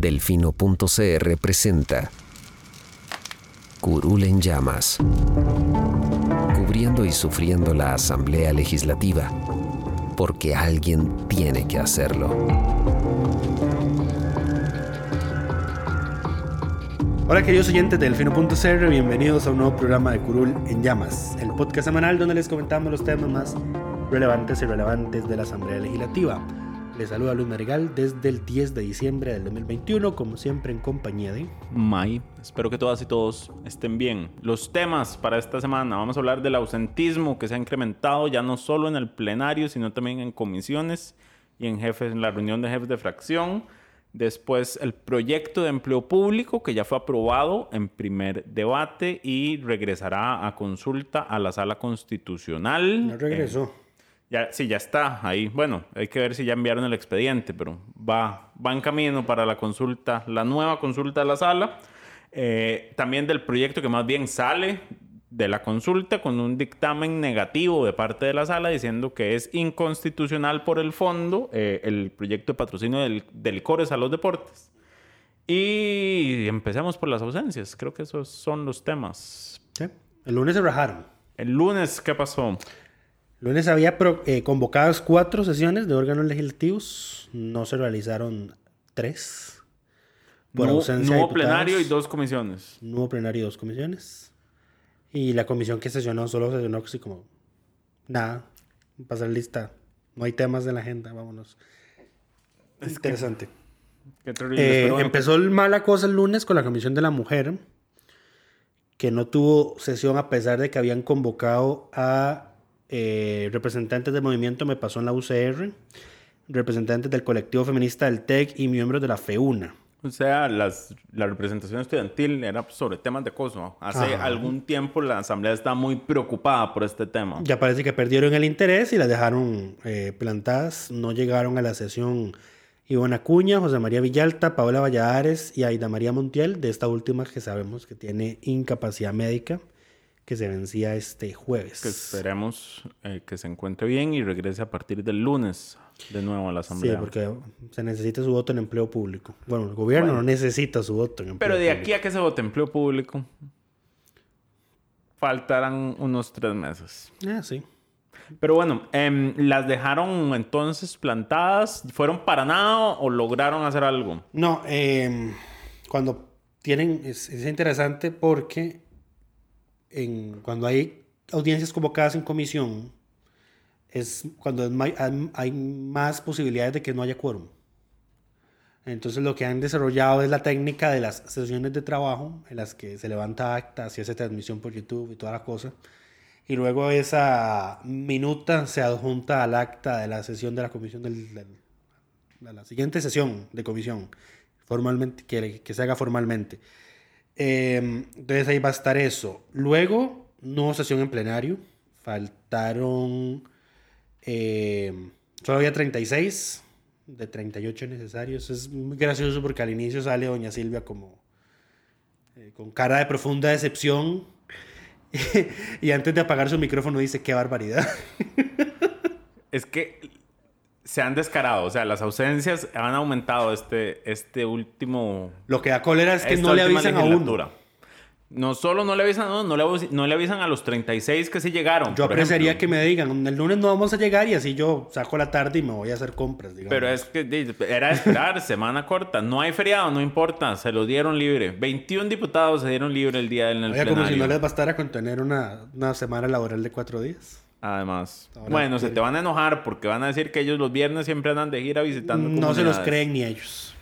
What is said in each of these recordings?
Delfino.cr presenta Curul en llamas. Cubriendo y sufriendo la Asamblea Legislativa. Porque alguien tiene que hacerlo. Hola queridos oyentes de Delfino.cr, bienvenidos a un nuevo programa de Curul en Llamas, el podcast semanal donde les comentamos los temas más relevantes y relevantes de la Asamblea Legislativa. Les saluda Luis Marigal desde el 10 de diciembre del 2021, como siempre en compañía de... May. Espero que todas y todos estén bien. Los temas para esta semana, vamos a hablar del ausentismo que se ha incrementado ya no solo en el plenario, sino también en comisiones y en jefes, en la reunión de jefes de fracción. Después el proyecto de empleo público que ya fue aprobado en primer debate y regresará a consulta a la sala constitucional. No regresó. Eh, ya, sí, ya está ahí. Bueno, hay que ver si ya enviaron el expediente, pero va, va en camino para la consulta, la nueva consulta a la sala. Eh, también del proyecto que más bien sale de la consulta con un dictamen negativo de parte de la sala diciendo que es inconstitucional por el fondo eh, el proyecto de patrocinio del, del CORES a los deportes. Y empecemos por las ausencias. Creo que esos son los temas. ¿Sí? El lunes se rajaron. El lunes, ¿qué pasó? Lunes había pro, eh, convocadas cuatro sesiones de órganos legislativos. No se realizaron tres. Por no, ausencia no hubo plenario y dos comisiones. No hubo plenario y dos comisiones. Y la comisión que sesionó solo sesionó así como, nada, pasar lista. No hay temas en la agenda, vámonos. Es Interesante. Que, terrible, eh, empezó el mala cosa el lunes con la Comisión de la Mujer, que no tuvo sesión a pesar de que habían convocado a eh, representantes del movimiento Me Pasó en la UCR, representantes del colectivo feminista del TEC y miembros de la FEUNA. O sea, las, la representación estudiantil era sobre temas de acoso. Hace Ajá. algún tiempo la asamblea está muy preocupada por este tema. Ya parece que perdieron el interés y las dejaron eh, plantadas. No llegaron a la sesión Ivona Cuña, José María Villalta, Paola Valladares y Aida María Montiel, de esta última que sabemos que tiene incapacidad médica, que se vencía este jueves. Que esperemos eh, que se encuentre bien y regrese a partir del lunes de nuevo a la asamblea. Sí, porque se necesita su voto en empleo público. Bueno, el gobierno bueno, no necesita su voto en empleo Pero de público. aquí a que se vote empleo público, faltarán unos tres meses. Ah, sí. Pero bueno, eh, ¿las dejaron entonces plantadas? ¿Fueron para nada o lograron hacer algo? No, eh, cuando tienen, es, es interesante porque en, cuando hay audiencias convocadas en comisión, es cuando hay más posibilidades de que no haya quórum. Entonces lo que han desarrollado es la técnica de las sesiones de trabajo en las que se levanta acta, se hace transmisión por YouTube y toda la cosa. Y luego esa minuta se adjunta al acta de la sesión de la comisión del, del de la siguiente sesión de comisión formalmente que, que se haga formalmente. Eh, entonces ahí va a estar eso. Luego no sesión en plenario, faltaron eh, solo había 36 de 38 necesarios. Es muy gracioso porque al inicio sale doña Silvia como eh, con cara de profunda decepción y antes de apagar su micrófono dice qué barbaridad. es que se han descarado, o sea, las ausencias han aumentado este, este último... Lo que da cólera es que no le avisan a uno. No solo no le avisan, no, no, le, no le avisan a los 36 que sí llegaron. Yo apreciaría ejemplo. que me digan, el lunes no vamos a llegar y así yo saco la tarde y me voy a hacer compras. Digamos. Pero es que era esperar, semana corta. No hay feriado, no importa, se lo dieron libre. 21 diputados se dieron libre el día del Oiga, plenario. como si no les bastara con tener una, una semana laboral de cuatro días. Además. Ahora, bueno, se te van a enojar porque van a decir que ellos los viernes siempre andan de gira visitando No se los creen ni ellos.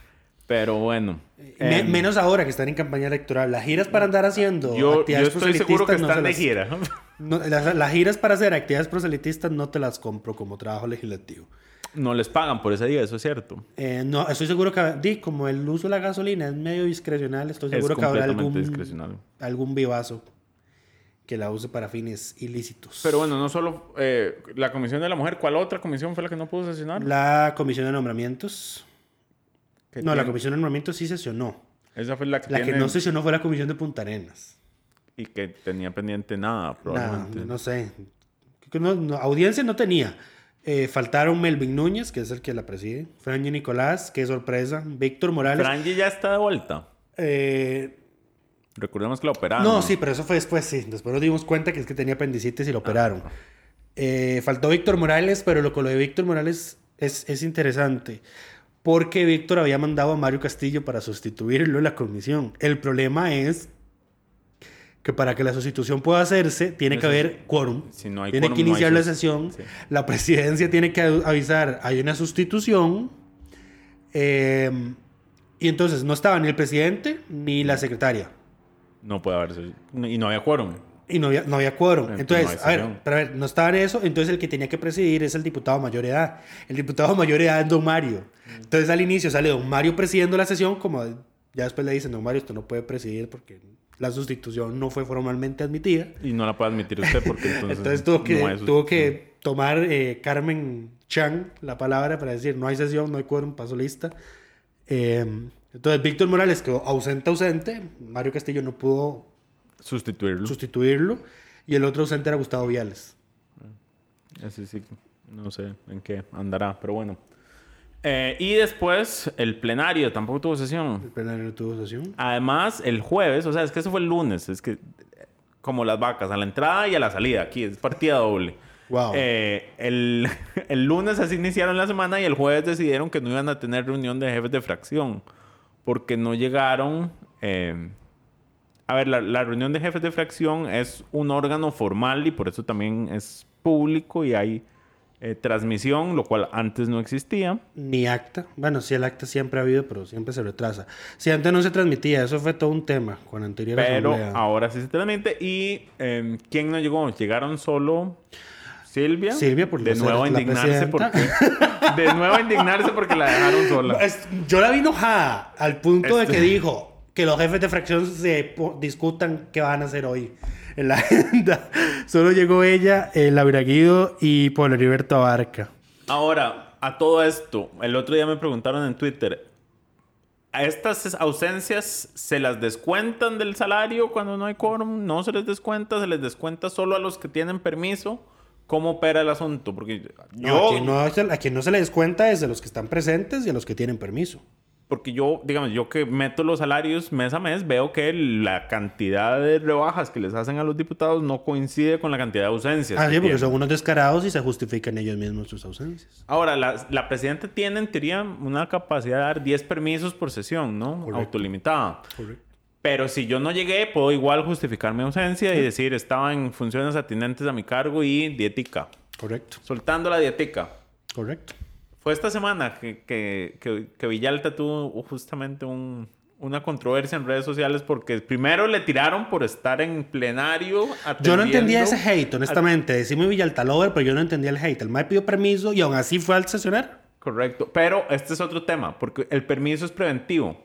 Pero bueno. Me, eh, menos ahora que están en campaña electoral. Las giras para andar haciendo yo, actividades yo estoy seguro que están no de las, gira. No, las, las, giras para hacer actividades proselitistas no te las compro como trabajo legislativo. No les pagan por ese día, eso es cierto. Eh, no, estoy seguro que, di, como el uso de la gasolina es medio discrecional, estoy Es seguro que habrá algún, discrecional. algún vivazo que la use para fines ilícitos. Pero bueno, no solo eh, la Comisión de la Mujer, ¿cuál otra comisión fue la que no pudo sesionar? La comisión de nombramientos. Que No, la comisión de nombramientos sí sesionó. Esa fue la que, La que tiene- no sesionó fue la comisión de Punta Arenas. Y que tenía pendiente nada, probablemente. no sé. Que no- no, audiencia no tenía. Eh, faltaron Melvin Núñez, que es el que la preside. Franji Nicolás, qué sorpresa. Víctor Morales. Franji ya está de vuelta. Eh, Recordemos que la operaron. no, sí, pero eso fue después, sí. Después nos dimos cuenta que es que tenía apendicitis y lo operaron. Eh, faltó Víctor Morales, pero lo con lo de Víctor Morales es, es interesante. Porque Víctor había mandado a Mario Castillo para sustituirlo en la comisión. El problema es que para que la sustitución pueda hacerse, tiene que Eso haber quórum. Si no hay tiene quórum, que no hay iniciar la sesión. Sí. La presidencia tiene que avisar, hay una sustitución. eh, y entonces no estaba ni el presidente ni la secretaria. No puede haberse. Y no había quórum. Y no había, no había quórum. Entonces, Entonces, no a ver, pero a ver, no estaba en eso. Entonces, el que tenía que presidir es el diputado mayor edad. El diputado mayor edad es don Mario. Entonces, al inicio sale don Mario presidiendo la sesión, como ya después le dicen, don Mario, usted no puede presidir porque la sustitución no fue formalmente admitida. Y no la puede admitir usted porque entonces. Entonces, tuvo que, no tuvo que tomar eh, Carmen Chan la palabra para decir, no hay sesión, no hay quórum, paso lista. Eh, entonces, Víctor Morales quedó ausente, ausente. Mario Castillo no pudo Sustituirlo. sustituirlo. Y el otro ausente era Gustavo Viales. Ese sí, no sé en qué andará, pero bueno. Eh, y después, el plenario tampoco tuvo sesión. El plenario no tuvo sesión. Además, el jueves, o sea, es que eso fue el lunes, es que como las vacas, a la entrada y a la salida, aquí es partida doble. Wow. Eh, el, el lunes así iniciaron la semana y el jueves decidieron que no iban a tener reunión de jefes de fracción porque no llegaron... eh, a ver, la, la reunión de jefes de fracción es un órgano formal y por eso también es público y hay eh, transmisión, lo cual antes no existía. Ni acta. Bueno, sí, el acta siempre ha habido, pero siempre se retrasa. Si antes no se transmitía, eso fue todo un tema con anterior Pero asamblea. ahora sí se transmite. ¿Y eh, quién no llegó? Llegaron solo Silvia. Silvia, por de nuevo la indignarse presidenta. porque De nuevo indignarse porque la dejaron sola. Es- yo la vi enojada al punto de Este- que dijo que los jefes de fracción se discutan qué van a hacer hoy en la agenda. Solo llegó ella, eh, Laura Guido y Pablo Heriberto Abarca. Ahora, a todo esto, el otro día me preguntaron en Twitter, ¿a estas ausencias se las descuentan del salario cuando no hay quórum? ¿No se les descuenta? ¿Se les descuenta solo a los que tienen permiso? ¿Cómo opera el asunto? Porque No, yo, a, quien no, se- a quien no se le descuenta es de los que están presentes y a los que tienen permiso. porque yo, digamos, yo que meto los salarios mes a mes, veo que la cantidad de rebajas que les hacen a los diputados no coincide con la cantidad de ausencias. Ah, sí, porque tienen. son unos descarados y se justifican ellos mismos sus ausencias. Ahora, la, la presidenta tiene en teoría una capacidad de dar 10 permisos por sesión, ¿no? Correcto. Autolimitada. Correcto. Pero si yo no llegué, puedo igual justificar mi ausencia y decir estaba en funciones atinentes a mi cargo y dietica. Correcto. Soltando la dietica. Correcto. Fue esta semana que, que, que, que Villalta tuvo justamente un- una controversia en redes sociales porque primero le tiraron por estar en plenario. Yo no entendía ese hate, honestamente. Decime Villaltalover, pero yo no entendía el hate. El MAE pidió permiso y aún así fue al sesionar. Correcto. Pero este es otro tema, porque el permiso es preventivo.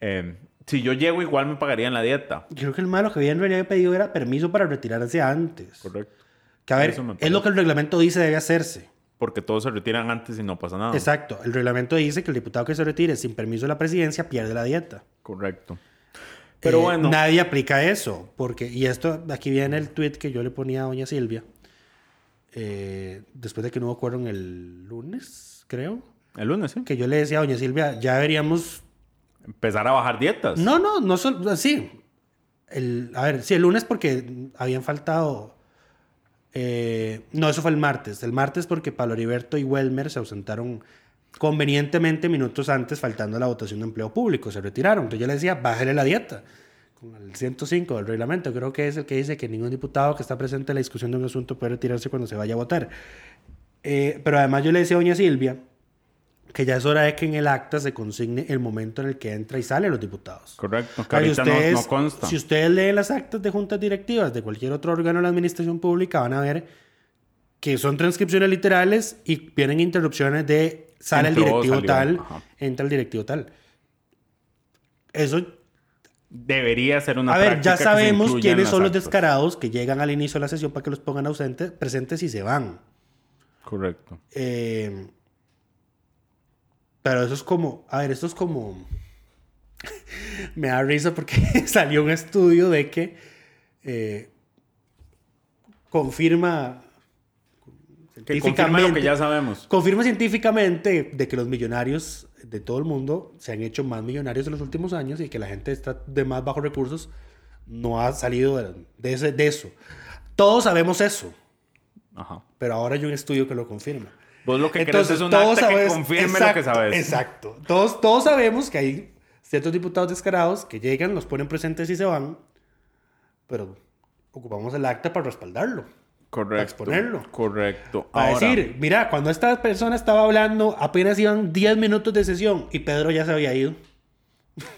Eh, si yo llego, igual me pagarían la dieta. Yo creo que el MAE lo que había en realidad pedido era permiso para retirarse antes. Correcto. Que a ver, es lo que el reglamento dice debe hacerse. Porque todos se retiran antes y no pasa nada. Exacto. El reglamento dice que el diputado que se retire sin permiso de la presidencia pierde la dieta. Correcto. Pero Eh, bueno. Nadie aplica eso. Porque, y esto, aquí viene el tweet que yo le ponía a doña Silvia. eh, después de que no hubo quórum el lunes, creo. El lunes, ¿sí? Que yo le decía a doña Silvia, ya deberíamos Empezar a bajar dietas. No, no, no solo. Sí. El, a ver, sí, el lunes porque habían faltado. eh, no, eso fue el martes. El martes porque Pablo Heriberto y Welmer se ausentaron convenientemente minutos antes, faltando la votación de empleo público. Se retiraron. Entonces yo le decía, bájale la dieta. Con el 105 del reglamento, creo que es el que dice que ningún diputado que está presente en la discusión de un asunto puede retirarse cuando se vaya a votar. Eh, pero además yo le decía a doña Silvia que ya es hora de que en el acta se consigne el momento en el que entra y sale los diputados. Correcto. Que ahorita no- ustedes- no, consta. Si ustedes leen las actas de juntas directivas de cualquier otro órgano de la administración pública, van a ver que son transcripciones literales y vienen interrupciones de sale el Entró, directivo salió, tal, ajá. entra el directivo tal. Eso, Debería ser una a ver, ya sabemos quiénes son los descarados que llegan al inicio de la sesión para que los pongan ausentes, presentes y se van. Correcto. Eh, pero eso es como, a ver, esto es como, me da risa porque salió un estudio de que eh, confirma Que confirma lo que ya sabemos. confirma científicamente de que los millonarios de todo el mundo se han hecho más millonarios en los últimos años y que la gente está de más bajos recursos no ha salido de, de ese- de eso. Todos sabemos eso, Ajá. pero ahora hay un estudio que lo confirma. Vos lo que Entonces, querés es un todos acta que confirme exacto, lo que sabes. Exacto. Todos, todos sabemos que hay ciertos diputados descarados que llegan, los ponen presentes y se van, pero ocupamos el acta para respaldarlo. Correcto. exponerlo. Correcto. Para Ahora, decir, mira, cuando esta persona estaba hablando, apenas iban 10 minutos de sesión y Pedro ya se había ido.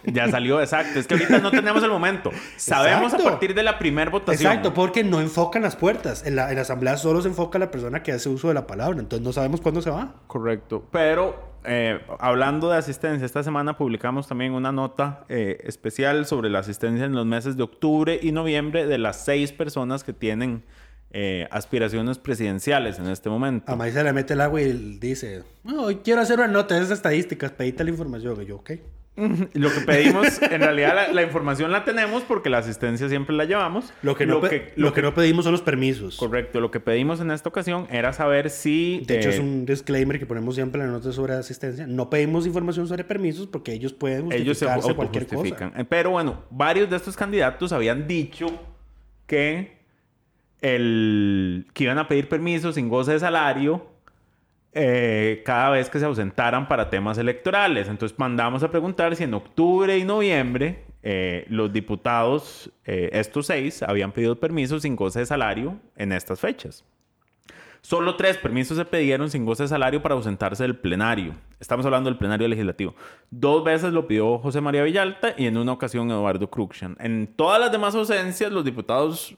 Ya salió, exacto. Es que ahorita no tenemos el momento. Sabemos Exacto. a partir de la primera votación. Exacto, porque no enfocan las puertas. En la, en la asamblea solo se enfoca la persona que hace uso de la palabra, entonces no sabemos cuándo se va. Correcto. Pero eh, hablando de asistencia, esta semana publicamos también una nota eh, especial sobre la asistencia en los meses de octubre y noviembre de las seis personas que tienen eh, aspiraciones presidenciales en este momento. A se le mete el agua y dice, no, quiero hacer una nota de esas estadísticas, pedite la información. Y yo, ok. Lo que pedimos, en realidad la, la información la tenemos porque la asistencia siempre la llevamos. Lo que no, pe- lo que no pedimos son los permisos. Correcto, lo que pedimos en esta ocasión era saber si... De hecho, eh, es un disclaimer que ponemos siempre en la nota sobre asistencia. No pedimos información sobre permisos porque ellos pueden ellos se cualquier cosa. Eh, Pero bueno, varios de estos candidatos habían dicho que, el, que iban a pedir permiso sin goce de salario eh, cada vez que se ausentaran para temas electorales. Entonces mandamos a preguntar si en octubre y noviembre eh, los diputados, eh, estos seis, habían pedido permiso sin goce de salario en estas fechas. Solo tres permisos se pidieron sin goce de salario para ausentarse del plenario. Estamos hablando del plenario legislativo. Dos veces lo pidió José María Villalta y en una ocasión Eduardo Cruxan. En todas las demás ausencias, los diputados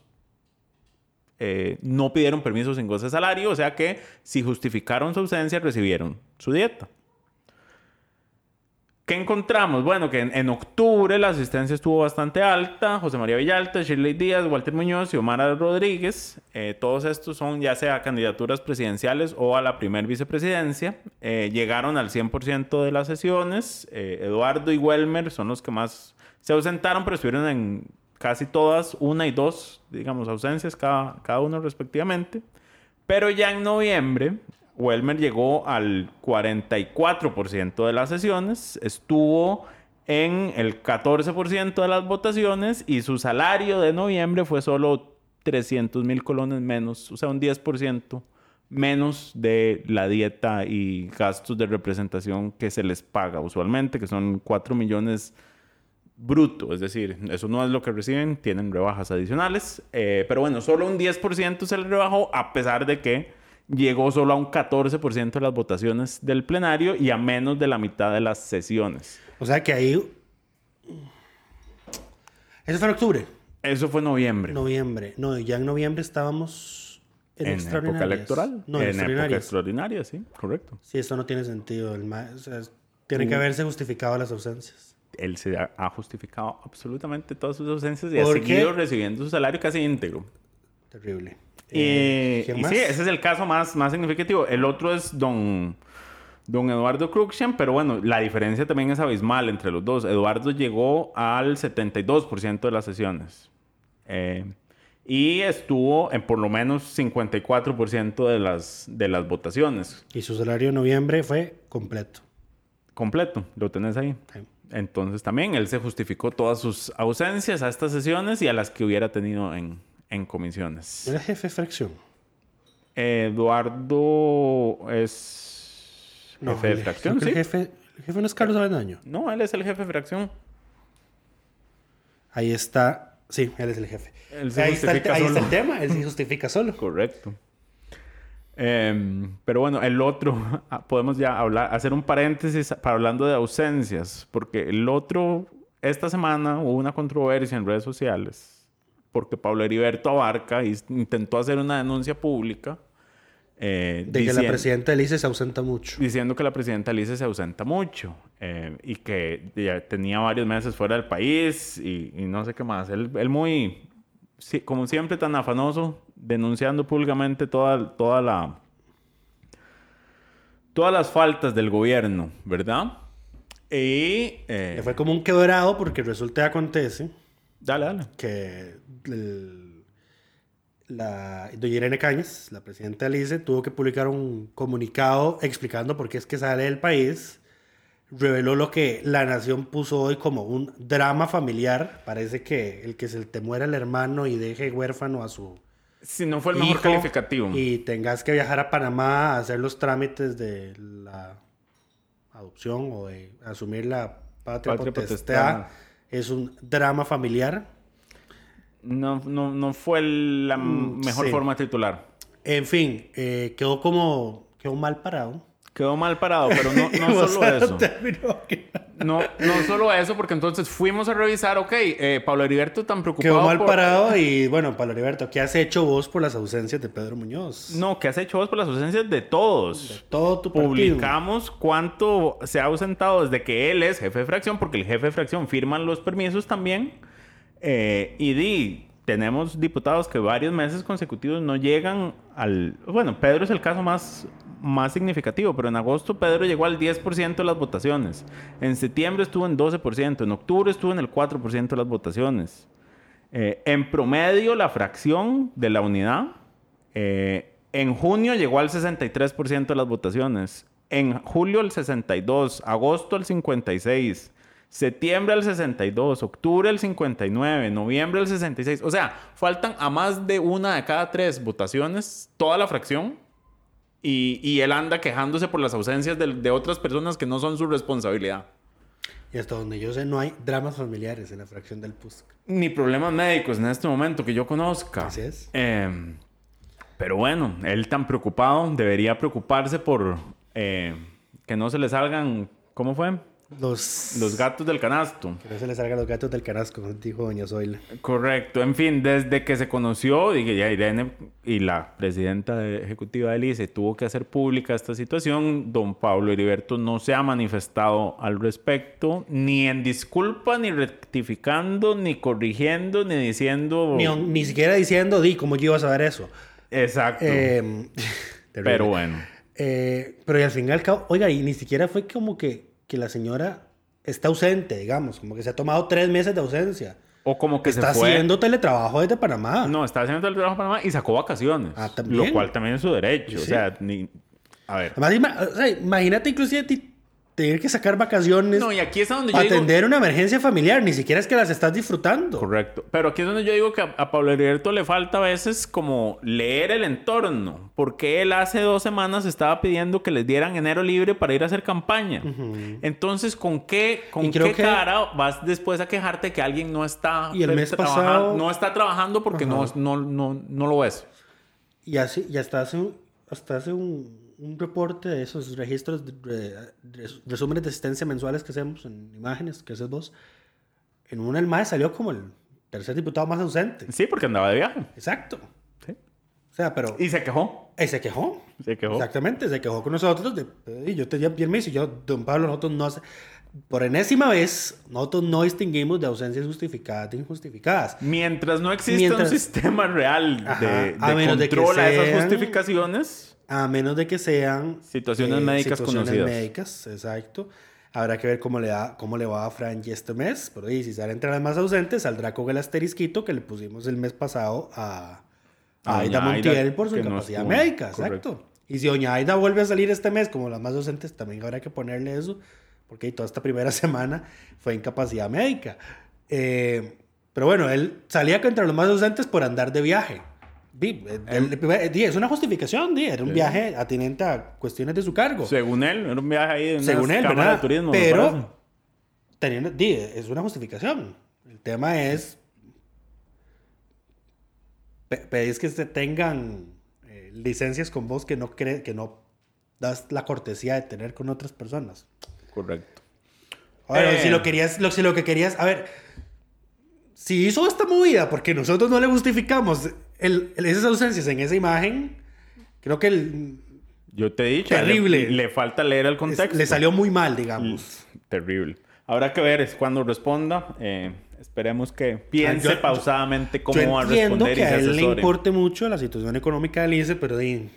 eh, no pidieron permiso sin goce de salario, o sea que si justificaron su ausencia, recibieron su dieta. ¿Qué encontramos? Bueno, que en, octubre la asistencia estuvo bastante alta. José María Villalta, Shirley Díaz, Walter Muñoz y Omar Rodríguez. Eh, todos estos son ya sea candidaturas presidenciales o a la primer vicepresidencia. Eh, llegaron al 100% de las sesiones. Eduardo y Welmer son los que más se ausentaron, pero estuvieron en casi todas, una y dos, digamos, ausencias cada, cada uno respectivamente. Pero ya en noviembre, Welmer llegó al 44% de las sesiones, estuvo en el 14% de las votaciones y su salario de noviembre fue solo 300 mil colones menos, o sea, un 10% menos de la dieta y gastos de representación que se les paga usualmente, que son 4 millones bruto, es decir, eso no es lo que reciben, tienen rebajas adicionales, eh, pero bueno, solo un 10% se les rebajó a pesar de que llegó solo a un 14% de las votaciones del plenario y a menos de la mitad de las sesiones. O sea que ahí... Eso fue en octubre. Eso fue noviembre. Noviembre. No, ya en noviembre estábamos en, en época electoral. No, en época extraordinarias. extraordinaria, sí, correcto. Sí, eso no tiene sentido. El ma- o sea, tiene que haberse justificado las ausencias. Él se ha, justificado absolutamente todas sus ausencias y ha seguido recibiendo su salario casi íntegro. Terrible. Y, Eh, ¿quién y más? sí, ese es el caso más, más significativo. El otro es don, don Eduardo Cruxian, pero bueno, la diferencia también es abismal entre los dos. Eduardo llegó al 72% de las sesiones. Eh, y estuvo en por lo menos 54% de las, de las votaciones. Y su salario en noviembre fue completo. Completo, lo tenés ahí. Sí. Entonces también él se justificó todas sus ausencias a estas sesiones y a las que hubiera tenido en, en comisiones. Era jefe de fracción. Eduardo es jefe de el- fracción, El jefe, el jefe no es Carlos Avendaño. No, él es el jefe de fracción. Ahí está. Sí, él es el jefe. Él se ahí está, el, ahí está el tema. Él se justifica solo. Correcto. Em, pero bueno, el otro, ah, podemos ya hablar, hacer un paréntesis para hablando de ausencias, porque el otro, esta semana hubo una controversia en redes sociales, porque Pablo Heriberto Abarca intentó hacer una denuncia pública eh, De que la presidenta Elise se ausenta mucho. diciendo que la presidenta Lice se ausenta mucho eh, y que ya tenía varios meses fuera del país y, y no sé qué más. Él, él muy, como siempre, tan afanoso, denunciando públicamente toda, toda la, todas las faltas del gobierno, ¿verdad? Y... eh, Le fue como un quebrado porque resulta y acontece Dale, dale. que el- la, doña Irene Cañas, la presidenta Alice, tuvo que publicar un comunicado explicando por qué es que sale del país. Reveló lo que la nación puso hoy como un drama familiar. Parece que el que se te muera el hermano y deje huérfano a su Si no fue el mejor hijo calificativo. y tengas que viajar a Panamá a hacer los trámites de la adopción o de asumir la patria, Patria potestad, potestad. es un drama familiar. No, no, no fue la Mm, mejor sí. forma titular. En fin, eh, quedó como quedó mal parado. Quedó mal parado, pero no, solo eso. No, no solo eso, porque entonces fuimos a revisar, ok, eh, Pablo Heriberto tan preocupado Quedó mal por- parado y bueno, Pablo Heriberto, ¿qué has hecho vos por las ausencias de Pedro Muñoz? No, ¿qué has hecho vos por las ausencias de todos? Todo tu partido. Publicamos cuánto se ha ausentado desde que él es jefe de fracción, porque el jefe de fracción firman los permisos también. Eh, y di, tenemos diputados que varios meses consecutivos no llegan al... Bueno, Pedro es el caso más, más significativo, pero en agosto Pedro llegó al 10% de las votaciones. En septiembre estuvo en 12%, en octubre estuvo en el 4% de las votaciones. Eh, en promedio, la fracción de la unidad eh, en junio llegó al 63% de las votaciones. En julio el 62, agosto el 56, septiembre el 62, octubre el 59, noviembre el 66. O sea, faltan a más de una de cada tres votaciones toda la fracción. Y, y él anda quejándose por las ausencias de, de otras personas que no son su responsabilidad. Y hasta donde yo sé, no hay dramas familiares en la fracción del PUSC. Ni problemas médicos en este momento que yo conozca. Así es. Eh, pero bueno, él tan preocupado debería preocuparse por eh, que no se le salgan, ¿cómo fue? Los, Los gatos del canasto. Que no se les salgan los gatos del canasco, dijo doña Zoila. Correcto. En fin, desde que se conoció, dije, ya Irene y la presidenta de- ejecutiva del ICE tuvo que hacer pública esta situación, don Pablo Heriberto no se ha manifestado al respecto, ni en disculpa, ni rectificando, ni corrigiendo, ni diciendo... Ni, ni siquiera diciendo, di, ¿cómo yo iba a saber eso? Exacto. Eh, pero bueno. Eh, pero al fin y al cabo, oiga, y ni siquiera fue como que, que la señora está ausente, digamos, como que se ha tomado tres meses de ausencia. O como que está se fue... haciendo teletrabajo desde Panamá. No, está haciendo el trabajo en Panamá y sacó vacaciones. Ah, también. Lo cual también es su derecho. O sea, ni... A ver. Además, imagínate inclusive tener que sacar vacaciones No, y aquí es donde yo digo... atender una emergencia familiar, ni siquiera es que las estás disfrutando. Correcto. Pero aquí es donde yo digo que a, a Pablo Heriberto le falta a veces como leer el entorno. Porque él hace dos semanas estaba pidiendo que les dieran enero libre para ir a hacer campaña. Entonces, ¿con qué, con qué que- cara vas después a quejarte que alguien no está, Y el mes pasado- no está trabajando porque no, no, no, no lo es? Y así, y hasta hace, un- hasta hace un, un reporte de esos registros, de, de- res- resúmenes de asistencia mensuales que hacemos en imágenes, que haces vos. En una el MAE salió como el tercer diputado más ausente. Sí, porque andaba de viaje. Exacto. Sí. O sea, pero... Y se quejó. Y se quejó. Se quejó. Exactamente, se quejó con nosotros. De, y yo tenía me dice, yo, don Pablo, nosotros no por enésima vez, nosotros no distinguimos de ausencias justificadas de injustificadas. Mientras no exista Mientras- un sistema real Ajá, de, a de menos de que control a esas justificaciones, A menos de que sean eh, Situaciones médicas situaciones conocidas. médicas, exacto. Habrá que ver cómo le, da, cómo le va a Frankie este mes. Pero y si sale entre las más ausentes, saldrá con el asterisquito que le pusimos el mes pasado a, a A Aida Montiel por su no incapacidad estuvo, médica. correcto. Exacto. Y si doña Aida vuelve a salir este mes como las más ausentes, también habrá que ponerle eso. Porque toda esta primera semana fue incapacidad médica. Eh, pero bueno, él salía entre los más ausentes por andar de viaje. Es una justificación, di, era un viaje atinente a cuestiones de su cargo. según él, era un viaje ahí una Según él, de turismo. Pero, teniendo, di, es una justificación. El tema es, pe- pedís que se tengan eh, licencias con vos que no, cree, que no das la cortesía de tener con otras personas. Correcto. Ahora, Eh. si lo querías, lo, si lo que querías, a ver, si hizo esta movida porque nosotros no le justificamos el- el- esas ausencias en esa imagen, Creo que el- Yo te he dicho, Terrible. Le, le falta leer el contexto. le salió muy mal, digamos. Terrible. Habrá que ver es cuando responda. eh, esperemos que piense Ah, yo- pausadamente cómo Yo va a entiendo responder y que se a él le importe mucho la situación económica del INSE, pero di,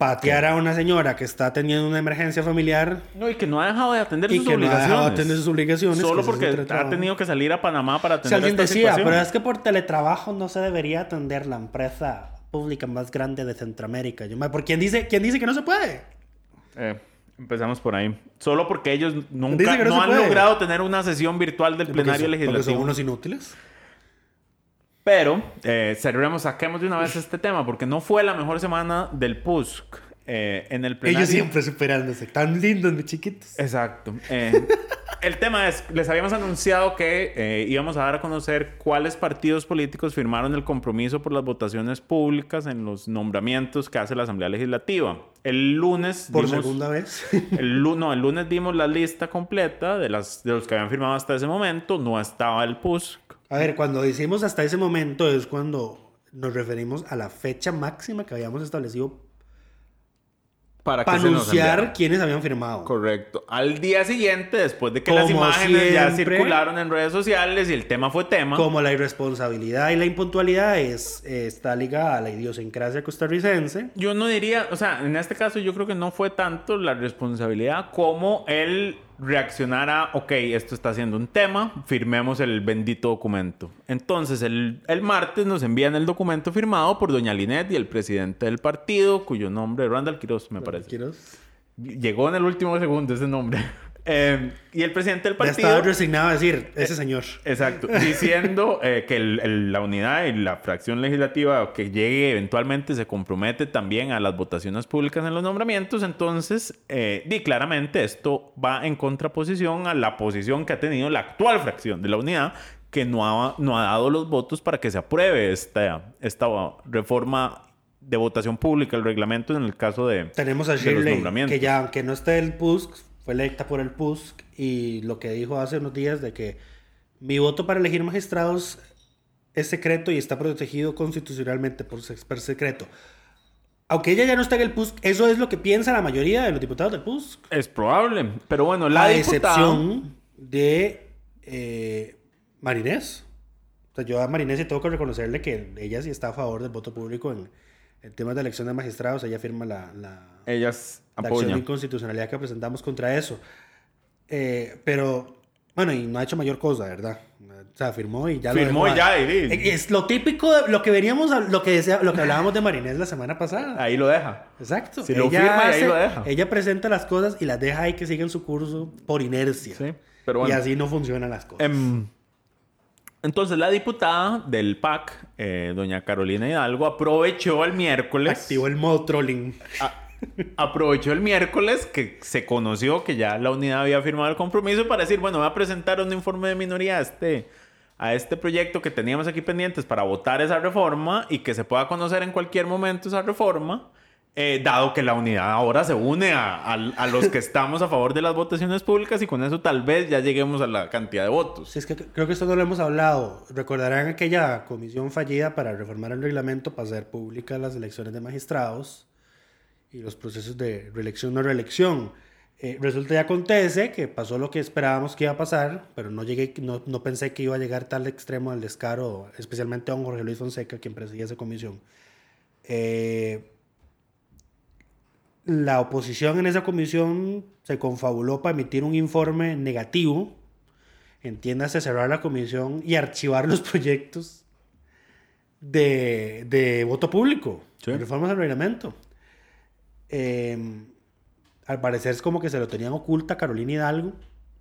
patear a una señora que está teniendo una emergencia familiar No, y que no ha dejado de atender y sus que no ha obligaciones. dejado de atender sus obligaciones. Solo porque ha tenido que salir a Panamá para Si atender alguien esta decía, situación. pero es que por teletrabajo no se debería atender la empresa pública más grande de Centroamérica. Yo, ¿Por quién dice, quién dice que no se puede? Eh, empezamos por ahí. Solo porque ellos nunca no han puede. logrado tener una sesión virtual del Porque plenario son- porque legislativo. son unos inútiles. Pero eh, cerremos, saquemos de una vez este tema, porque no fue la mejor semana del PUSC. Eh, en el plenario. Ellos siempre superándose. Tan lindos, mis chiquitos. Exacto. Eh, el tema es, les habíamos anunciado que eh, íbamos a dar a conocer cuáles partidos políticos firmaron el compromiso por las votaciones públicas en los nombramientos que hace la Asamblea Legislativa. El lunes Por dimos- segunda vez. El, no, el lunes dimos la lista completa de, las, de los que habían firmado hasta ese momento. No estaba el PUSC. A ver, cuando decimos hasta ese momento es cuando nos referimos a la fecha máxima que habíamos establecido Para, anunciar quiénes habían firmado. Correcto. Al día siguiente, después de que las imágenes ya circularon en redes sociales y el tema fue tema. Como la irresponsabilidad y la impuntualidad es, está ligada a la idiosincrasia costarricense. Yo no diría, o sea, en este caso yo creo que no fue tanto la responsabilidad como el reaccionar a, ok, esto está siendo un tema, firmemos el bendito documento. Entonces, el, el martes nos envían el documento firmado por doña Linet y el presidente del partido, cuyo nombre es Randall Quiroz, me parece. Quiero- Llegó en el último segundo ese nombre. Eh, y el presidente del Ya partido... estaba resignado a decir, ese señor. Exacto, diciendo eh, que el- el- la unidad y la fracción legislativa que llegue eventualmente se compromete también a las votaciones públicas en los nombramientos, entonces, eh, di claramente esto va en contraposición a la posición que ha tenido la actual fracción de la unidad, que no ha, no ha dado los votos para que se apruebe esta, esta reforma de votación pública, el reglamento en el caso de, Tenemos a de los Shirley, nombramientos. que ya, aunque no esté el PUSC, fue electa por el PUSC y lo que dijo hace unos días de que mi voto para elegir magistrados es secreto y está protegido constitucionalmente por, se- por secreto. Aunque ella ya no está en el PUSC, eso es lo que piensa la mayoría de los diputados del PUSC. Es probable, pero bueno, la a excepción de eh, Marinés. O sea, yo a Marinés tengo que reconocerle que ella sí está a favor del voto público en, en temas de elección de magistrados. Ella firma la, la, ellas la acción de inconstitucionalidad que presentamos contra eso. Eh, pero, bueno, y no ha hecho mayor cosa, ¿verdad? O sea, firmó y ya lo Firmó dejó y ya, ahí. y- y- Es lo típico, de lo que veníamos, lo que, decía, lo que hablábamos de Marinés la semana pasada. Ahí lo deja. Exacto. Si lo firma y ahí lo deja. ella presenta las cosas y las deja ahí que sigan su curso por inercia. Sí, pero bueno. Y así no funcionan las cosas. Em, entonces, la diputada del PAC, eh, doña Carolina Hidalgo, aprovechó el miércoles. Activó el modo trolling. a- aprovechó el miércoles que se conoció que ya la unidad había firmado el compromiso para decir, bueno, voy a presentar un informe de minoría a este, a este proyecto que teníamos aquí pendientes para votar esa reforma y que se pueda conocer en cualquier momento esa reforma. eh, dado que la unidad ahora se une a, los que estamos a favor de las votaciones públicas y con eso tal vez ya lleguemos a la cantidad de votos. Sí, es que creo que esto no lo hemos hablado. Recordarán aquella comisión fallida para reformar el reglamento para hacer públicas las elecciones de magistrados y los procesos de reelección o reelección. Eh, resulta y acontece que pasó lo que esperábamos que iba a pasar, pero no, llegué, no, no pensé que iba a llegar tal extremo del descaro, especialmente a don Jorge Luis Fonseca, quien presidía esa comisión. Eh, la oposición en esa comisión se confabuló para emitir un informe negativo, entiéndase cerrar la comisión y archivar los proyectos de, de voto público, Sí. reformas al reglamento. Eh, al parecer es como que se lo tenían oculta a Carolina Hidalgo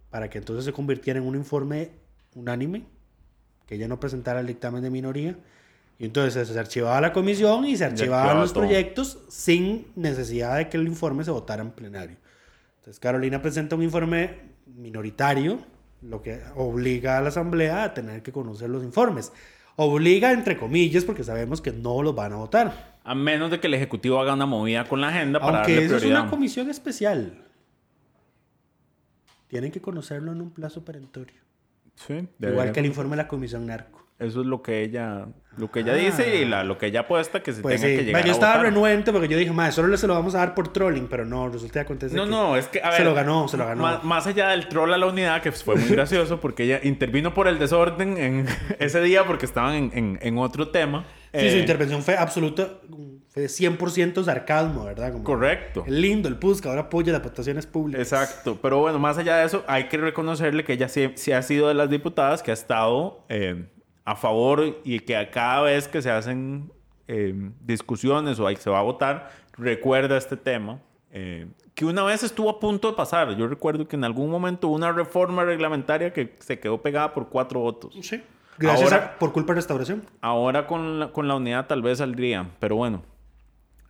para que entonces se convirtiera en un informe unánime, que ella no presentara el dictamen de minoría. Y entonces se archivaba la comisión y se archivaban archivaba los proyectos sin necesidad de que el informe se votara en plenario. Entonces Carolina presenta un informe minoritario, lo que obliga a la Asamblea a tener que conocer los informes. Obliga entre comillas porque sabemos que no los van a votar. A menos de que el Ejecutivo haga una movida con la agenda para Aunque darle eso es una comisión especial. Tienen que conocerlo en un plazo perentorio. Sí, Igual que el informe de la Comisión Narco. Eso es lo que ella, lo que ella dice y la, lo que ella apuesta que se Pues tenga sí, que llegar Ma, yo a estaba votar. renuente porque yo dije, madre, solo se lo vamos a dar por trolling, pero no, resulta que acontece No, que no, es que, a ver, se lo ganó, se lo ganó. Más, más allá del troll a la unidad, que fue muy gracioso porque ella intervino por el desorden en ese día porque estaban en, en- en otro tema. Sí, su Eh, intervención fue absoluta, fue 100% sarcasmo, ¿verdad? Como, Correcto. Lindo el PUSC, ahora apoya las votaciones públicas. Exacto, pero bueno, más allá de eso, hay que reconocerle que ella sí, sí ha sido de las diputadas que ha estado eh, a favor y que a cada vez que se hacen eh, discusiones o hay, se va a votar, recuerda este tema. eh, que una vez estuvo a punto de pasar. Yo recuerdo que en algún momento hubo una reforma reglamentaria que se quedó pegada por cuatro votos. Sí. Gracias Ahora- a- por culpa de restauración. Ahora con la, con la unidad tal vez saldría, pero bueno.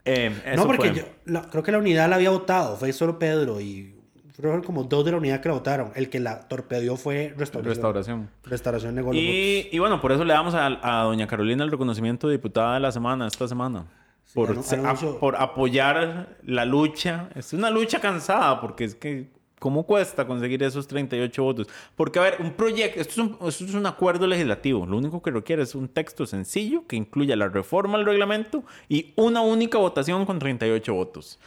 Eh, no, eso porque fue. yo la- creo que la unidad la había votado, fue solo Pedro y fueron como dos de la unidad que la votaron. El que la torpedeó fue restauración. Restauración. Restauración negó. Y, y bueno, por eso le damos a, a doña Carolina el reconocimiento de diputada de la semana, esta semana. Por, anu- se- a- por apoyar la lucha. Es una lucha cansada porque es que... ¿Cómo cuesta conseguir esos 38 votos? Porque, a ver, un proyecto, esto es un, esto es un acuerdo legislativo. Lo único que requiere es un texto sencillo que incluya la reforma al reglamento y una única votación con 38 votos.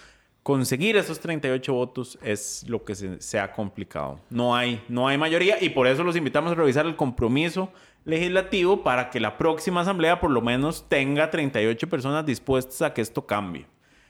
Conseguir esos 38 votos es lo que se, ha complicado. No hay, no hay mayoría y por eso los invitamos a revisar el compromiso legislativo para que la próxima asamblea por lo menos tenga 38 personas dispuestas a que esto cambie.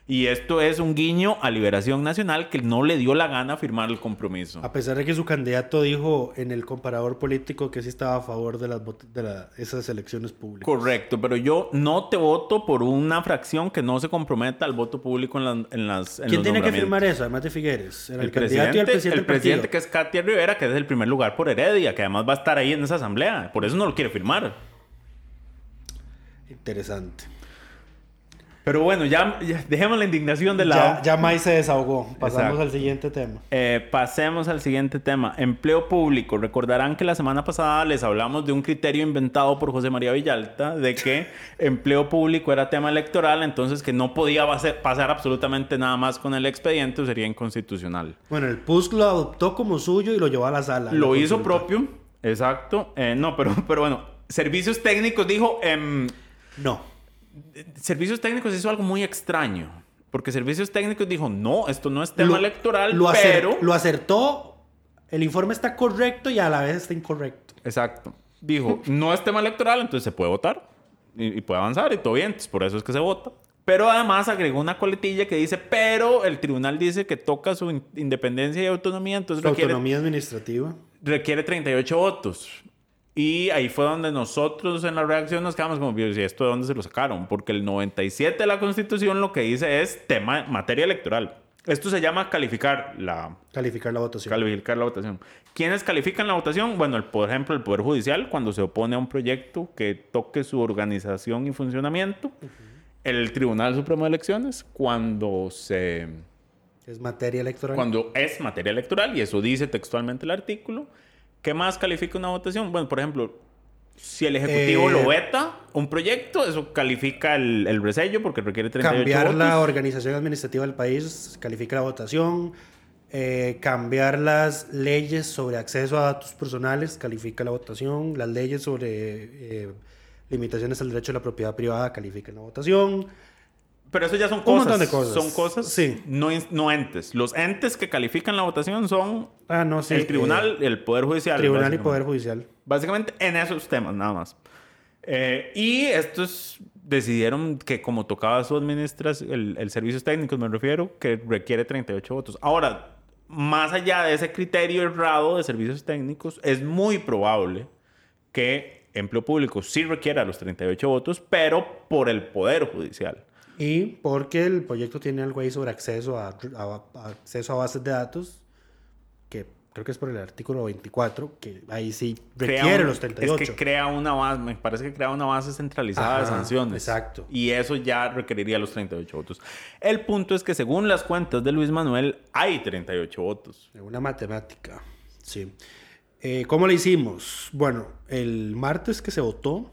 Y esto es un guiño a Liberación Nacional que no le dio la gana firmar el compromiso. A pesar de que su candidato dijo en el comparador político que sí estaba a favor de, las vot- de la- esas elecciones públicas. Correcto, pero yo no te voto por una fracción que no se comprometa al voto público en, la- en las en ¿Quién tiene que firmar eso, además de Figueres? El, el, candidato y el presidente el presidente que es Katia Rivera, que es el primer lugar por Heredia, que además va a estar ahí en esa asamblea. Por eso no lo quiere firmar. Interesante. Pero bueno, ya, ya dejemos la indignación de lado. Ya, ya May se desahogó. Pasamos Exacto. al siguiente tema. Eh, pasemos al siguiente tema. Empleo público. Recordarán que la semana pasada les hablamos de un criterio inventado por José María Villalta de que empleo público era tema electoral, entonces que no podía pasar absolutamente nada más con el expediente o sería inconstitucional. Bueno, el PUSC lo adoptó como suyo y lo llevó a la sala. Lo La hizo consulta. propio, exacto. Eh, no, pero, pero bueno, servicios técnicos dijo... em, No. Servicios técnicos hizo algo muy extraño. Porque Servicios técnicos dijo, no, esto no es tema Lo- electoral, lo, acer- pero... lo acertó. El informe está correcto y a la vez está incorrecto. Exacto. Dijo, no es tema electoral, entonces se puede votar. Y, y puede avanzar y todo bien. Entonces, por eso es que se vota. Pero además agregó una coletilla que dice, pero el tribunal dice que toca su in- independencia y autonomía, entonces requiere, autonomía administrativa. requiere 38 votos. Y ahí fue donde nosotros en la reacción nos quedamos como, ¿y esto de dónde se lo sacaron? Porque el 97 de la Constitución lo que dice es tema, materia electoral. Esto se llama calificar la, Calificar la votación. calificar la votación. ¿Quiénes califican la votación? Bueno, el, por ejemplo, el Poder Judicial, cuando se opone a un proyecto que toque su organización y funcionamiento. El Tribunal Supremo de Elecciones, cuando se es materia electoral. cuando es materia electoral, y eso dice textualmente el artículo. ¿Qué más califica una votación? Bueno, por ejemplo, si el Ejecutivo Eh, lo veta, un proyecto, eso califica el, el resello porque requiere 38 cambiar votos. la organización administrativa del país, califica la votación. Eh, cambiar las leyes sobre acceso a datos personales, califica la votación. Las leyes sobre eh, limitaciones al derecho a la propiedad privada, califica la votación. Pero eso ya son Un cosas. montón de cosas. Son cosas, Sí. no, no entes. Los entes que califican la votación son Ah, no, sí. el tribunal, eh, el Poder Judicial. tribunal y. Poder Judicial. Básicamente en esos temas, nada más. Eh, y estos decidieron que como tocaba su administración, el, el servicios técnicos me refiero, que requiere 38 votos. Ahora, más allá de ese criterio errado de servicios técnicos, es muy probable que empleo público sí requiera los 38 votos, pero por el Poder Judicial. Y porque el proyecto tiene algo ahí sobre acceso a, a- a acceso a bases de datos, que creo que es por el artículo 24, que ahí sí requiere un- los 38. Es que crea una base, me parece que crea una base centralizada de Ajá, sanciones. exacto. Y eso ya requeriría los 38 votos. El punto es que según las cuentas de Luis Manuel, hay 38 votos. Una matemática, sí. Eh, ¿Cómo le hicimos? Bueno, el martes que se votó,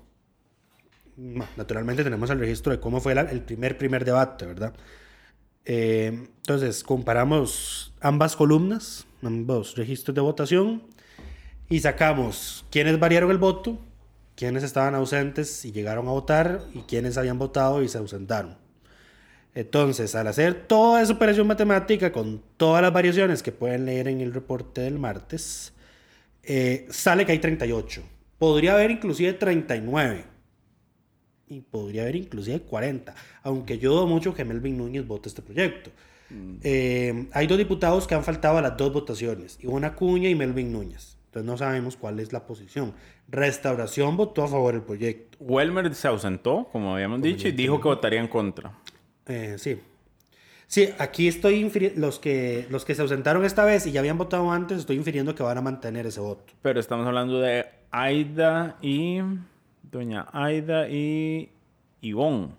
naturalmente tenemos el registro de cómo fue el primer, primer debate, ¿verdad? Eh, entonces, comparamos ambas columnas, ambos registros de votación, Y sacamos quiénes variaron el voto, quiénes estaban ausentes y llegaron a votar y quiénes habían votado y se ausentaron. Entonces, al hacer toda esa operación matemática con todas las variaciones que pueden leer en el reporte del martes, eh, sale que hay 38. Podría haber inclusive 39. Y podría haber inclusive 40. Aunque yo dudo mucho que Melvin Núñez vote este proyecto. Eh, hay dos diputados que han faltado a las dos votaciones. Ivona Cuña y Melvin Núñez. Entonces no sabemos cuál es la posición. Restauración votó a favor del proyecto. Welmer se ausentó, como habíamos dicho, y dijo que votaría en contra. Eh, sí. Sí, aquí estoy los que los que se ausentaron esta vez y ya habían votado antes, estoy infiriendo que van a mantener ese voto. Pero estamos hablando de Aida y. Doña Aida y. Ivonne.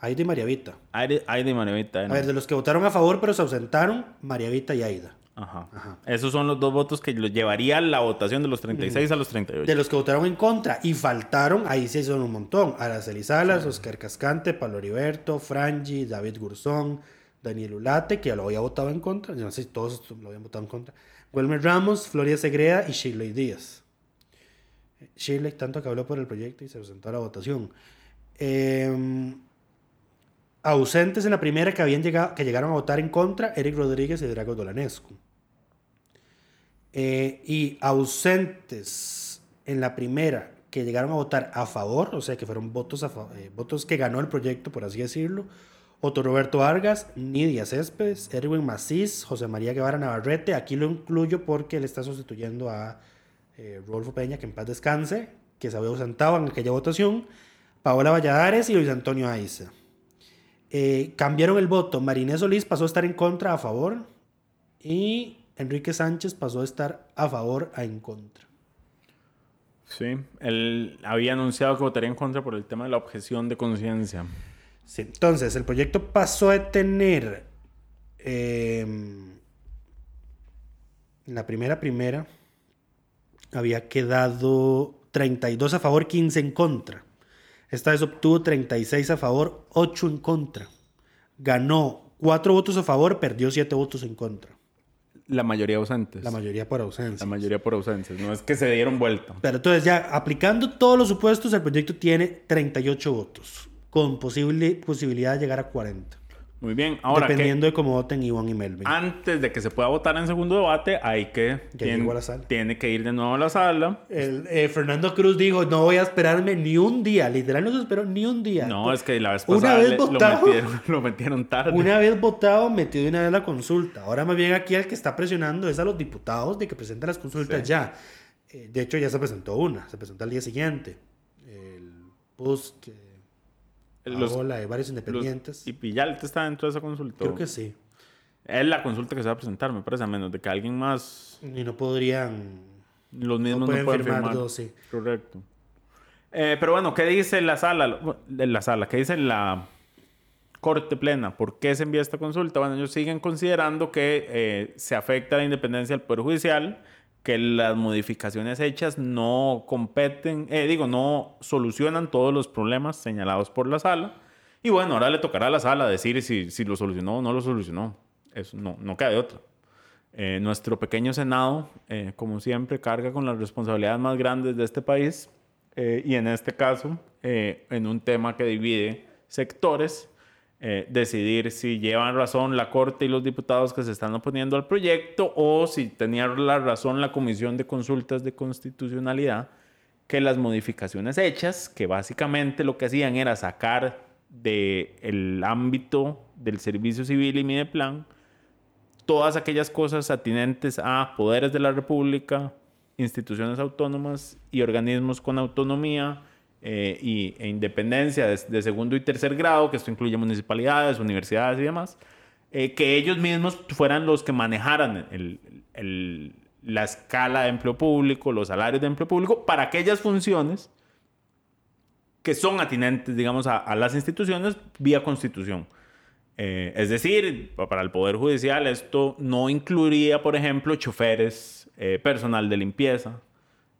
Aida y María Vita. Aida, Aida y Marevita. A ver, de los que votaron a favor pero se ausentaron, María Vita y Aida. Ajá. Esos son los dos votos que lo llevaría la votación de los 36 a los 38. De los que votaron en contra y faltaron, ahí sí son un montón. Araceli Salas, Oscar Cascante, Pablo Heriberto, Frangi, David Gurzón, Daniel Ulate, que ya lo había votado en contra. Yo no sé si todos lo habían votado en contra. Wilmer Ramos, Floria Segreda y Shirley Díaz. Shirley, tanto que habló por el proyecto y se presentó a la votación. Eh, ausentes en la primera que, habían llegado, que llegaron a votar en contra, Eric Rodríguez y Drago Dolanescu. Eh, y ausentes en la primera que llegaron a votar a favor, o sea que fueron votos, eh, votos que ganó el proyecto, por así decirlo, Otto Roberto Vargas, Nidia Céspedes, Erwin Macís, José María Guevara Navarrete, aquí lo incluyo porque él está sustituyendo a eh, Rodolfo Peña, que en paz descanse, que se había ausentado en aquella votación, Paola Valladares y Luis Antonio Aiza. Eh, cambiaron el voto. Marinés Solís pasó a estar en contra a favor y Enrique Sánchez pasó a estar a favor a en contra. Sí. Él había anunciado que votaría en contra por el tema de la objeción de conciencia. Sí, entonces, el proyecto pasó a tener eh, la primera primera había quedado 32 a favor, 15 en contra. Esta vez obtuvo 36 a favor, 8 en contra. Ganó 4 votos a favor, perdió 7 votos en contra. La mayoría ausentes. La mayoría por ausencia. La mayoría por ausencias. No es que se dieron vuelta. Pero entonces ya aplicando todos los supuestos, el proyecto tiene 38 votos, con posible, posibilidad de llegar a 40. Muy bien. Ahora, dependiendo de cómo voten Iván y Melvin. antes de que se pueda votar en segundo debate, hay que... Tiene, a la sala. tiene que ir de nuevo a la sala. El, eh, Fernando Cruz dijo, no voy a esperarme ni un día. Literal no se esperó ni un día. No, es que la vez Una pasada vez le- lo, votado. metieron, lo metieron tarde. Una vez votado, metió de una vez la consulta. Ahora más bien aquí el que está presionando es a los diputados de que presenten las consultas Sí. ya. Eh, de hecho, ya se presentó una. Se presentó al día siguiente. El que... Los- Paola, de varios Los- independientes. y Pillalte está dentro de esa consulta. Creo que sí. Es la consulta que se va a presentar, me parece, a menos de que alguien más... Y no podrían... Los mismos no pueden pueden, firmar firmar. dos, sí. Correcto. Eh, pero bueno, ¿qué dice la sala? De la sala, ¿qué dice la corte plena? ¿Por qué se envía esta consulta? Bueno, ellos siguen considerando que eh, se afecta la independencia del Poder Judicial, que las modificaciones hechas no competen, eh, digo, no solucionan todos los problemas señalados por la sala. Y bueno, ahora le tocará a la sala decir si, si lo solucionó o no lo solucionó. Eso no, no queda de otra. Eh, nuestro pequeño Senado, eh, como siempre, carga con las responsabilidades más grandes de este país eh, y en este caso, eh, en un tema que divide sectores, eh, decidir si llevan razón la Corte y los diputados que se están oponiendo al proyecto o si tenía la razón la Comisión de Consultas de Constitucionalidad que las modificaciones hechas, que básicamente lo que hacían era sacar del ámbito del servicio civil y Mideplan todas aquellas cosas atinentes a poderes de la República, instituciones autónomas y organismos con autonomía eh, y, e independencia de, de segundo y tercer grado, que esto incluye municipalidades, universidades y demás, eh, que ellos mismos fueran los que manejaran el- el- la escala de empleo público, los salarios de empleo público, para aquellas funciones que son atinentes, digamos, a, a las instituciones vía constitución. Eh, es decir, pa- para el Poder Judicial esto no incluiría, por ejemplo, choferes, eh, personal de limpieza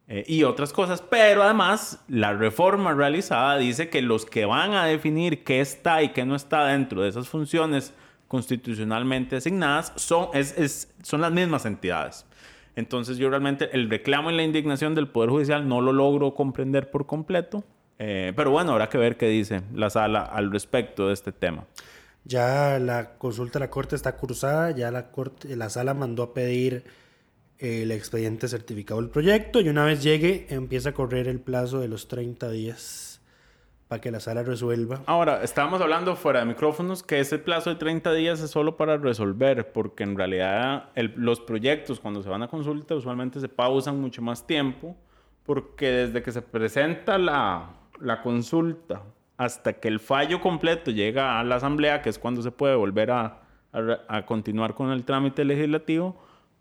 eh, y otras cosas, pero además la reforma realizada dice que los que van a definir qué está y qué no está dentro de esas funciones constitucionalmente asignadas son, es- es- son las mismas entidades. Entonces yo realmente el reclamo y la indignación del Poder Judicial no lo logro comprender por completo. Eh, pero bueno, habrá que ver qué dice la sala al respecto de este tema. Ya la consulta de la Corte está cursada, ya la, corte, la sala mandó a pedir el expediente certificado del proyecto y una vez llegue empieza a correr el plazo de los 30 días para que la sala resuelva. Ahora, estábamos hablando fuera de micrófonos que ese plazo de 30 días es solo para resolver, porque en realidad el- los proyectos cuando se van a consulta usualmente se pausan mucho más tiempo, porque desde que se presenta la, la consulta hasta que el fallo completo llega a la asamblea, que es cuando se puede volver a, a a continuar con el trámite legislativo,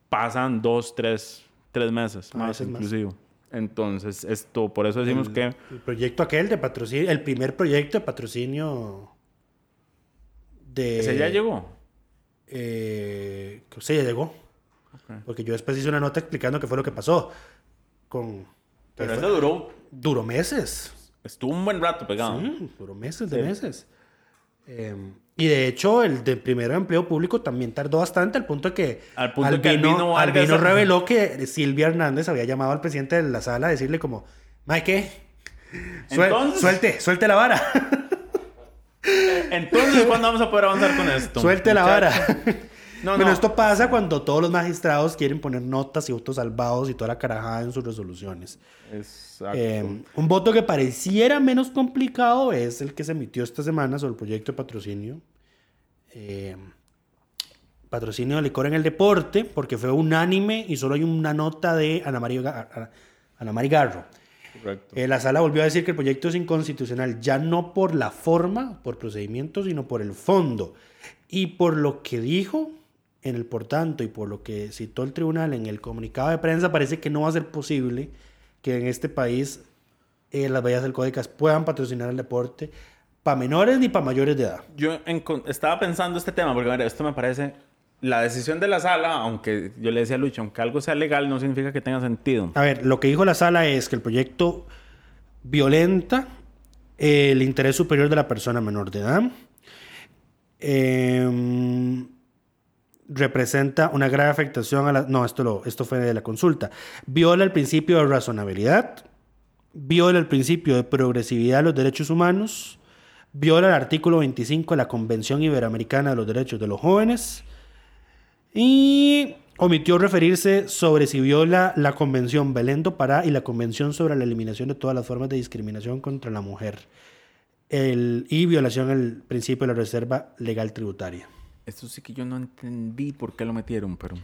pasan dos, tres, tres meses, A más inclusive. Entonces, esto, por eso decimos que... El proyecto aquel de patrocinio, el primer proyecto de patrocinio de... ¿Ese ya llegó? Eh, que sí, ya llegó. Porque yo después hice una nota explicando qué fue lo que pasó. Con... Pero fue- duró... Duró meses. Estuvo un buen rato pegado. Sí, duró meses de meses. Eh, y de hecho, el de primero de empleo público también tardó bastante, al punto que Al punto que Albino Vargas- Albino reveló que Silvia Hernández había llamado al presidente de la sala a decirle como, Entonces- suelte, suelte la vara. Entonces, ¿cuándo vamos a poder avanzar con esto? Suelte la vara. No, bueno, no. esto pasa cuando todos los magistrados quieren poner notas y votos salvados y toda la carajada en sus resoluciones. Exacto. Eh, un voto que pareciera menos complicado es el que se emitió esta semana sobre el proyecto de patrocinio. Eh, patrocinio de licor en el deporte, porque fue unánime y solo hay una nota de Ana María, Ana María Garro. Correcto. Eh, la sala volvió a decir que el proyecto es inconstitucional, ya no por la forma, por procedimiento, sino por el fondo. Y por lo que dijo en el por tanto y por lo que citó el tribunal en el comunicado de prensa, parece que no va a ser posible que en este país eh, las vallas alcohólicas puedan patrocinar el deporte para menores ni para mayores de edad. Yo estaba pensando este tema, porque mira, esto me parece. La decisión de la sala, aunque yo le decía a Lucho, aunque algo sea legal, no significa que tenga sentido. A ver, lo que dijo la sala es que el proyecto violenta el interés superior de la persona menor de edad. Em, representa una grave afectación a la... No, esto, lo, esto fue de la consulta. Viola el principio de razonabilidad. Viola el principio de progresividad de los derechos humanos. Viola el artículo 25 de la Convención Iberoamericana de los Derechos de los Jóvenes. Y omitió referirse sobre si viola la Convención Belén do Pará y la Convención sobre la eliminación de todas las formas de discriminación contra la mujer. El, y violación al principio de la reserva legal tributaria. Esto sí que yo no entendí por qué lo metieron, pero.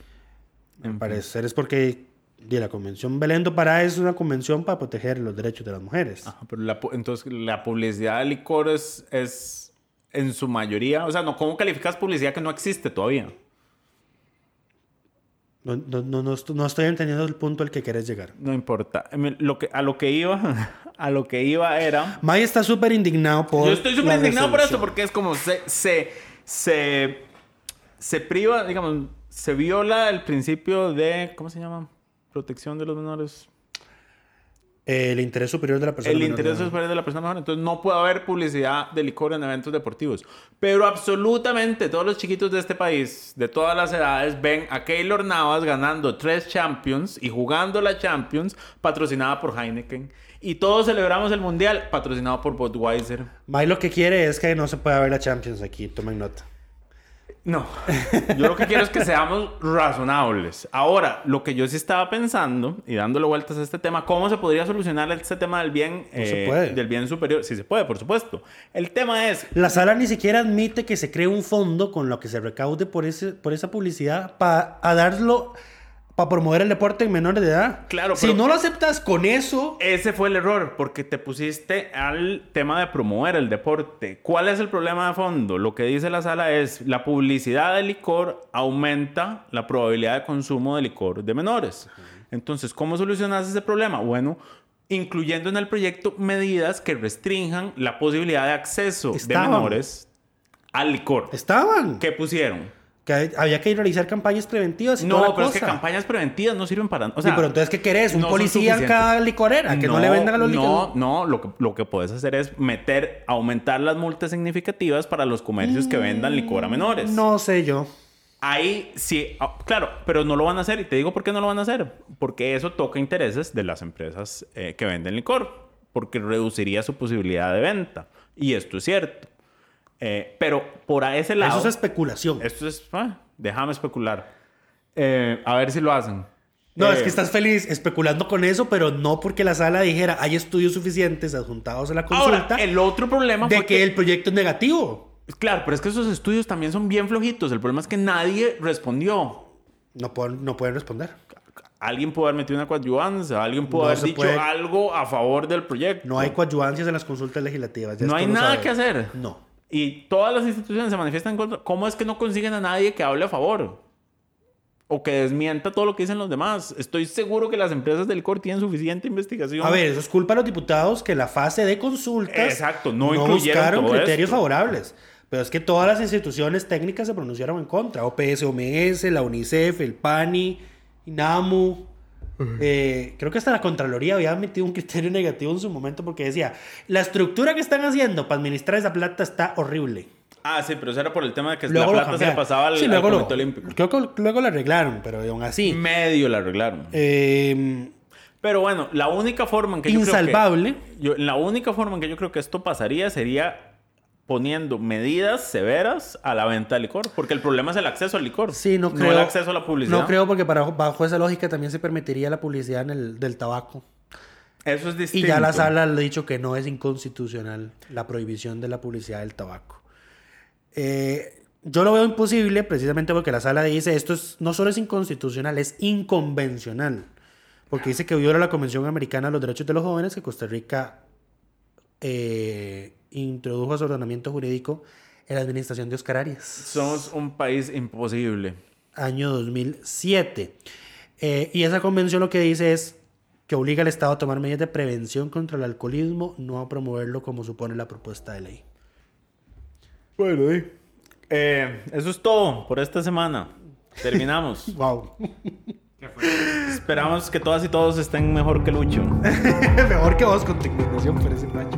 Al parecer es porque de la Convención Belén do Pará es una convención para proteger los derechos de las mujeres. Ajá, pero la entonces la publicidad de licor es, en su mayoría. O sea, no, ¿cómo calificas publicidad que no existe todavía? No, no, no, no, estoy- no estoy entendiendo el punto al que quieres llegar. No importa. Em, Lo que, a lo que iba, a lo que iba era. May está súper indignado por. Yo estoy súper indignado por esto porque es como se, se, se, se priva, digamos, se viola el principio de, ¿cómo se llama? Protección de los menores. El interés superior de la persona. El menor de interés edad. superior de la persona menor. Entonces no puede haber publicidad de licor en eventos deportivos. Pero absolutamente todos los chiquitos de este país, de todas las edades, ven a Keylor Navas ganando tres Champions y jugando la Champions patrocinada por Heineken. Y todos celebramos el Mundial patrocinado por Budweiser. May lo que quiere es que no se pueda ver la Champions aquí. Tomen nota. No, yo lo que quiero es que seamos razonables. Ahora, lo que yo sí estaba pensando y dándole vueltas a este tema, ¿cómo se podría solucionar este tema del bien, eh, No se puede. del bien superior? Sí se puede, por supuesto. El tema es, La sala ni siquiera admite que se cree un fondo con lo que se recaude por, ese, por esa publicidad para darlo, para promover el deporte en menores de edad. Claro, Si pero- no lo aceptas con eso, ese fue el error, porque te pusiste al tema de promover el deporte. ¿Cuál es el problema de fondo? Lo que dice la sala es, la publicidad de licor aumenta la probabilidad de consumo de licor de menores. Entonces, ¿cómo solucionas ese problema? Bueno, incluyendo en el proyecto medidas que restrinjan la posibilidad de acceso Estaban. de menores al licor. estaban. ¿Qué pusieron? Que había que realizar campañas preventivas y toda No, la pero es que campañas preventivas no sirven para... O Sí, sea, pero entonces, ¿qué querés? ¿Un no policía en cada licorera? Que no, le vendan a los No, licores. no, lo que, lo que puedes hacer es meter, aumentar las multas significativas para los comercios que vendan licor a menores. No sé yo. Ahí sí, ah, claro, pero no lo van a hacer. Y te digo por qué no lo van a hacer. Porque eso toca intereses de las empresas eh, que venden licor. Porque reduciría su posibilidad de venta. Y esto es cierto. Eh, pero por a ese lado. Eso es especulación. Esto es. ah, déjame especular. Eh, a ver si lo hacen. No, Eh, es que estás feliz especulando con eso, pero no porque la sala dijera hay estudios suficientes adjuntados a la consulta Ahora, el otro problema de fue que, el proyecto es negativo. Claro, pero es que esos estudios también son bien flojitos. El problema es que nadie respondió. No pueden, no pueden responder. Alguien pudo haber metido una coadyuvancia, alguien pudo No haber dicho puede- algo a favor del proyecto. No hay coadyuvancias en las consultas legislativas. ya No hay nada que hacer. No. Y todas las instituciones se manifiestan en contra. ¿Cómo es que no consiguen a nadie que hable a favor? O que desmienta todo lo que dicen los demás. Estoy seguro que las empresas del licor tienen suficiente investigación. A ver, eso es culpa de los diputados que la fase de consultas Exacto, no buscaron todo criterios esto. favorables. Pero es que todas las instituciones técnicas se pronunciaron en contra. OPS, OMS, la UNICEF, el PANI, INAMU. Eh, creo que hasta la Contraloría había metido un criterio negativo en su momento porque decía, la estructura que están haciendo para administrar esa plata está horrible. Ah, sí, pero eso era por el tema de que Luego la lo plata se le pasaba al, Sí, al luego lo- Comité Olímpico. Creo que luego lo arreglaron, pero aún así. Medio la arreglaron. eh, Pero bueno, la única forma en que yo creo que- insalvable. yo- la única forma en que yo creo que esto pasaría sería poniendo medidas severas a la venta de licor. Porque el problema es el acceso al licor. Sí, no creo. el acceso a la publicidad. No creo porque para, bajo esa lógica también se permitiría la publicidad en el, del tabaco. Eso es Y distinto. ya la sala ha dicho que no es inconstitucional la prohibición de la publicidad del tabaco. Eh, yo lo veo imposible precisamente porque la sala dice esto es, no solo es inconstitucional, es inconvencional. Porque dice que viola la Convención Americana de los Derechos de los Jóvenes que Costa Rica eh, introdujo a su ordenamiento jurídico en la administración de Oscar Arias. Somos un país imposible. año 2007. Eh, y esa convención lo que dice es que obliga al Estado a tomar medidas de prevención contra el alcoholismo, no a promoverlo como supone la propuesta de ley. Bueno, eh, eso es todo por esta semana. Terminamos. Wow. Esperamos que todas y todos estén mejor que Lucho. Mejor que vos con tu por ese macho.